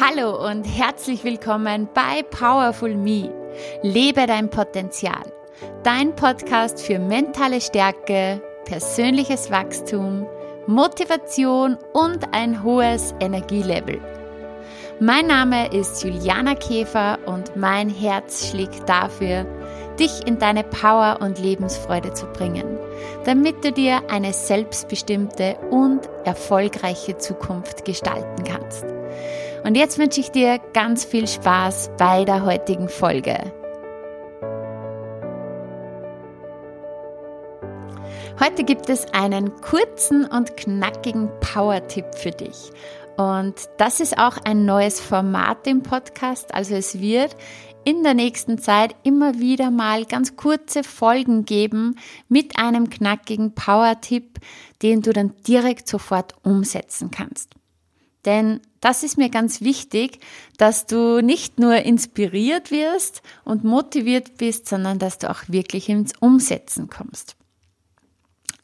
Hallo und herzlich willkommen bei Powerful Me. Lebe dein Potenzial. Dein Podcast für mentale Stärke, persönliches Wachstum, Motivation und ein hohes Energielevel. Mein Name ist Juliana Käfer und mein Herz schlägt dafür, dich in deine Power und Lebensfreude zu bringen, damit du dir eine selbstbestimmte und erfolgreiche Zukunft gestalten kannst. Und jetzt wünsche ich dir ganz viel Spaß bei der heutigen Folge. Heute gibt es einen kurzen und knackigen Power-Tipp für dich. Und das ist auch ein neues Format im Podcast. Also es wird in der nächsten Zeit immer wieder mal ganz kurze Folgen geben mit einem knackigen Power-Tipp, den du dann direkt sofort umsetzen kannst. Denn das ist mir ganz wichtig, dass du nicht nur inspiriert wirst und motiviert bist, sondern dass du auch wirklich ins Umsetzen kommst.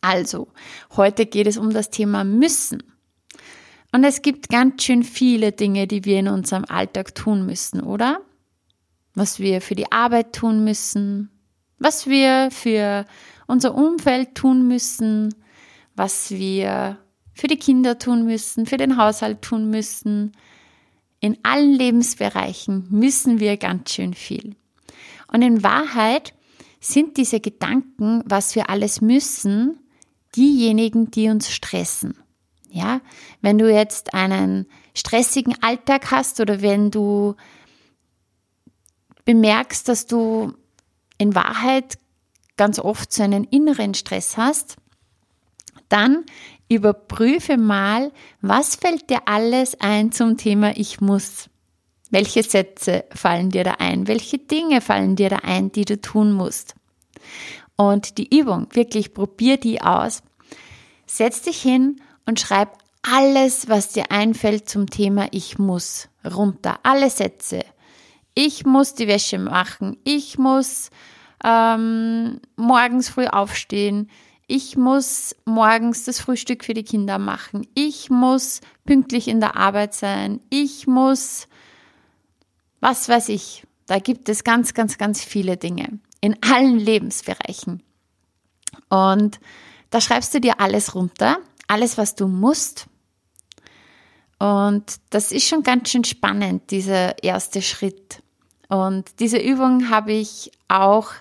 Also, heute geht es um das Thema müssen. Und es gibt ganz schön viele Dinge, die wir in unserem Alltag tun müssen, oder? Was wir für die Arbeit tun müssen, was wir für unser Umfeld tun müssen, was wir für die Kinder tun müssen, für den Haushalt tun müssen. In allen Lebensbereichen müssen wir ganz schön viel. Und in Wahrheit sind diese Gedanken, was wir alles müssen, diejenigen, die uns stressen. Ja, wenn du jetzt einen stressigen Alltag hast oder wenn du bemerkst, dass du in Wahrheit ganz oft so einen inneren Stress hast, dann Überprüfe mal, was fällt dir alles ein zum Thema Ich muss. Welche Sätze fallen dir da ein? Welche Dinge fallen dir da ein, die du tun musst? Und die Übung, wirklich probier die aus. Setz dich hin und schreib alles, was dir einfällt zum Thema Ich muss runter. Alle Sätze. Ich muss die Wäsche machen. Ich muss ähm, morgens früh aufstehen ich muss morgens das Frühstück für die Kinder machen, ich muss pünktlich in der Arbeit sein, ich muss, was weiß ich, da gibt es ganz, ganz, ganz viele Dinge in allen Lebensbereichen. Und da schreibst du dir alles runter, alles, was du musst. Und das ist schon ganz schön spannend, dieser erste Schritt. Und diese Übung habe ich auch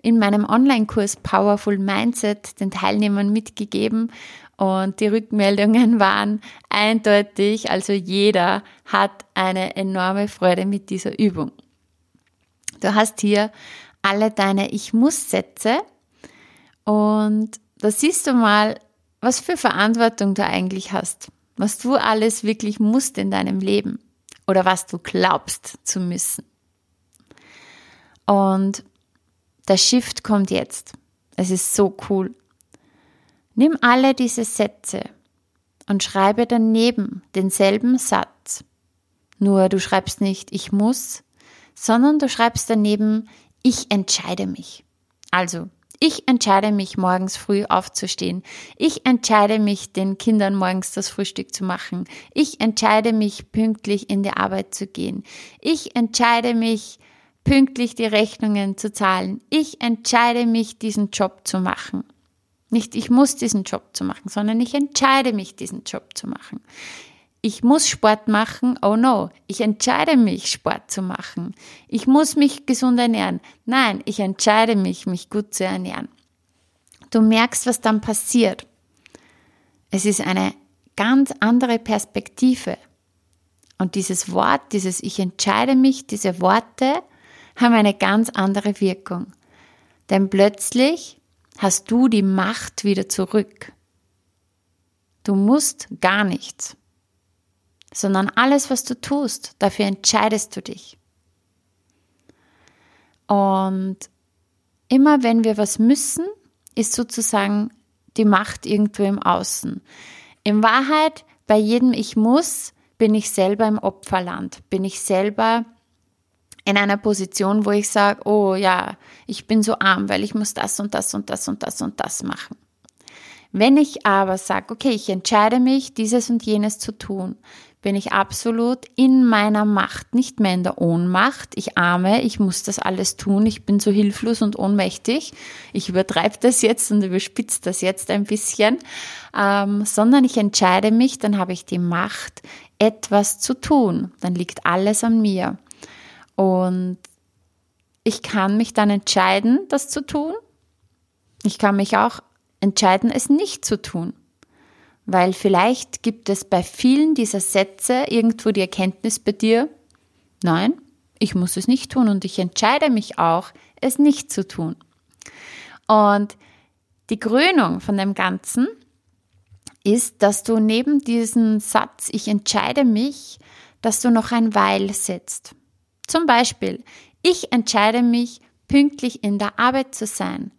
in meinem Online-Kurs Powerful Mindset den Teilnehmern mitgegeben. Und die Rückmeldungen waren eindeutig, also jeder hat eine enorme Freude mit dieser Übung. Du hast hier alle deine Ich muss Sätze und da siehst du mal, was für Verantwortung du eigentlich hast, was du alles wirklich musst in deinem Leben. Oder was du glaubst zu müssen. Und der Shift kommt jetzt. Es ist so cool. Nimm alle diese Sätze und schreibe daneben denselben Satz. Nur du schreibst nicht ich muss, sondern du schreibst daneben ich entscheide mich. Also, ich entscheide mich morgens früh aufzustehen. Ich entscheide mich, den Kindern morgens das Frühstück zu machen. Ich entscheide mich, pünktlich in die Arbeit zu gehen. Ich entscheide mich, pünktlich die Rechnungen zu zahlen. Ich entscheide mich, diesen Job zu machen. Nicht ich muss diesen Job zu machen, sondern ich entscheide mich, diesen Job zu machen. Ich muss Sport machen, oh no, ich entscheide mich, Sport zu machen. Ich muss mich gesund ernähren. Nein, ich entscheide mich, mich gut zu ernähren. Du merkst, was dann passiert. Es ist eine ganz andere Perspektive. Und dieses Wort, dieses Ich entscheide mich, diese Worte haben eine ganz andere Wirkung. Denn plötzlich hast du die Macht wieder zurück. Du musst gar nichts, sondern alles, was du tust, dafür entscheidest du dich. Und immer wenn wir was müssen, ist sozusagen die Macht irgendwo im Außen. In Wahrheit, bei jedem Ich muss, bin ich selber im Opferland, bin ich selber in einer Position, wo ich sage, oh ja, ich bin so arm, weil ich muss das und das und das und das und das machen. Wenn ich aber sage, okay, ich entscheide mich, dieses und jenes zu tun, bin ich absolut in meiner Macht, nicht mehr in der Ohnmacht. Ich arme, ich muss das alles tun, ich bin so hilflos und ohnmächtig. Ich übertreibe das jetzt und überspitze das jetzt ein bisschen, ähm, sondern ich entscheide mich, dann habe ich die Macht, etwas zu tun. Dann liegt alles an mir. Und ich kann mich dann entscheiden, das zu tun. Ich kann mich auch entscheiden, es nicht zu tun. Weil vielleicht gibt es bei vielen dieser Sätze irgendwo die Erkenntnis bei dir, nein, ich muss es nicht tun und ich entscheide mich auch, es nicht zu tun. Und die Krönung von dem Ganzen ist, dass du neben diesem Satz, ich entscheide mich, dass du noch ein Weil setzt. Zum Beispiel, ich entscheide mich, pünktlich in der Arbeit zu sein,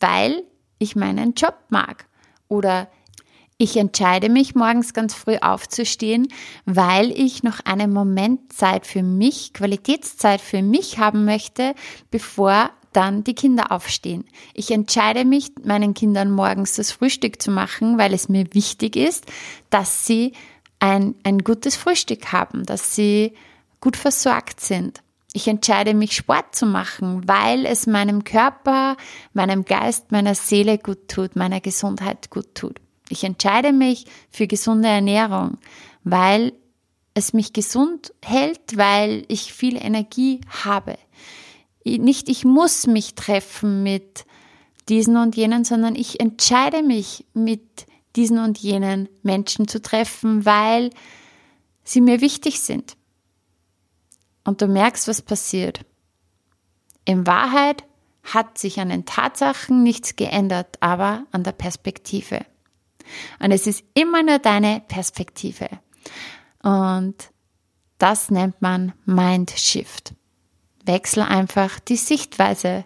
weil ich meinen Job mag. Oder ich entscheide mich, morgens ganz früh aufzustehen, weil ich noch einen Moment Zeit für mich, Qualitätszeit für mich haben möchte, bevor dann die Kinder aufstehen. Ich entscheide mich, meinen Kindern morgens das Frühstück zu machen, weil es mir wichtig ist, dass sie ein, ein gutes Frühstück haben, dass sie gut versorgt sind. Ich entscheide mich, Sport zu machen, weil es meinem Körper, meinem Geist, meiner Seele gut tut, meiner Gesundheit gut tut. Ich entscheide mich für gesunde Ernährung, weil es mich gesund hält, weil ich viel Energie habe. Nicht ich muss mich treffen mit diesen und jenen, sondern ich entscheide mich mit diesen und jenen Menschen zu treffen, weil sie mir wichtig sind. Und du merkst, was passiert. In Wahrheit hat sich an den Tatsachen nichts geändert, aber an der Perspektive. Und es ist immer nur deine Perspektive. Und das nennt man Mind Shift. Wechsel einfach die Sichtweise.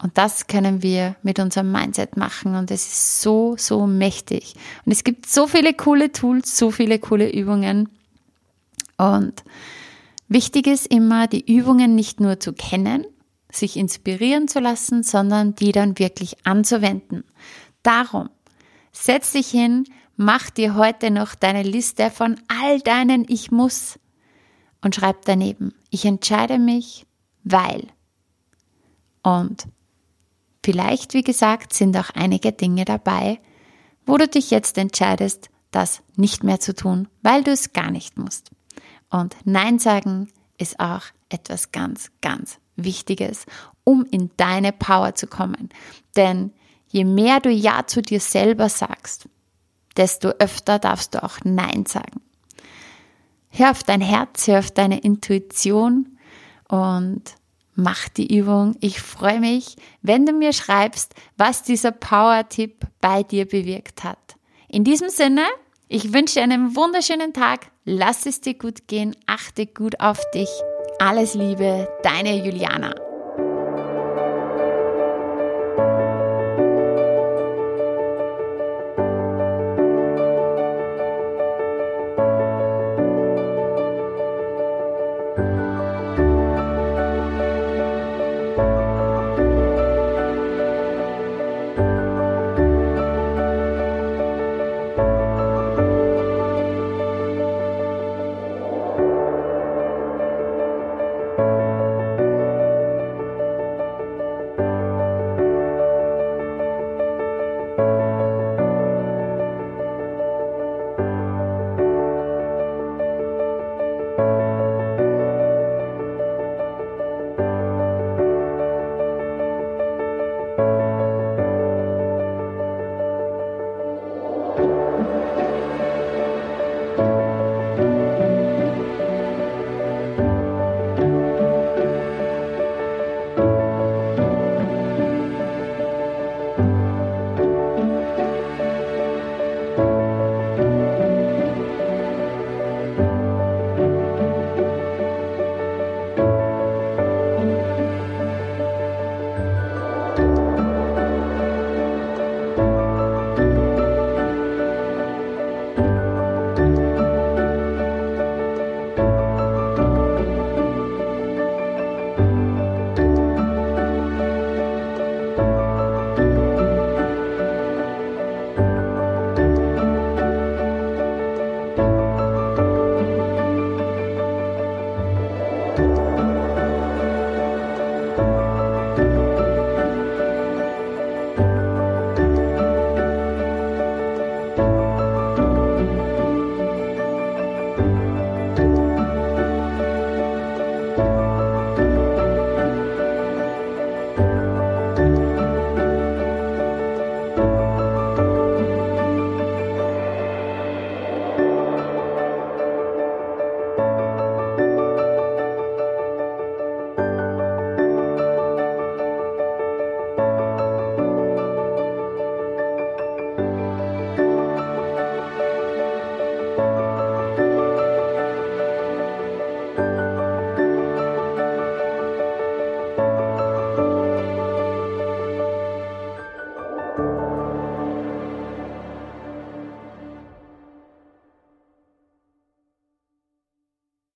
Und das können wir mit unserem Mindset machen. Und es ist so, so mächtig. Und es gibt so viele coole Tools, so viele coole Übungen. Und wichtig ist immer, die Übungen nicht nur zu kennen, sich inspirieren zu lassen, sondern die dann wirklich anzuwenden. Darum Setz dich hin, mach dir heute noch deine Liste von all deinen Ich muss und schreib daneben, ich entscheide mich, weil. Und vielleicht, wie gesagt, sind auch einige Dinge dabei, wo du dich jetzt entscheidest, das nicht mehr zu tun, weil du es gar nicht musst. Und Nein sagen ist auch etwas ganz, ganz Wichtiges, um in deine Power zu kommen. Denn Je mehr du Ja zu dir selber sagst, desto öfter darfst du auch Nein sagen. Hör auf dein Herz, hör auf deine Intuition und mach die Übung. Ich freue mich, wenn du mir schreibst, was dieser Power-Tipp bei dir bewirkt hat. In diesem Sinne, ich wünsche dir einen wunderschönen Tag. Lass es dir gut gehen. Achte gut auf dich. Alles Liebe, deine Juliana.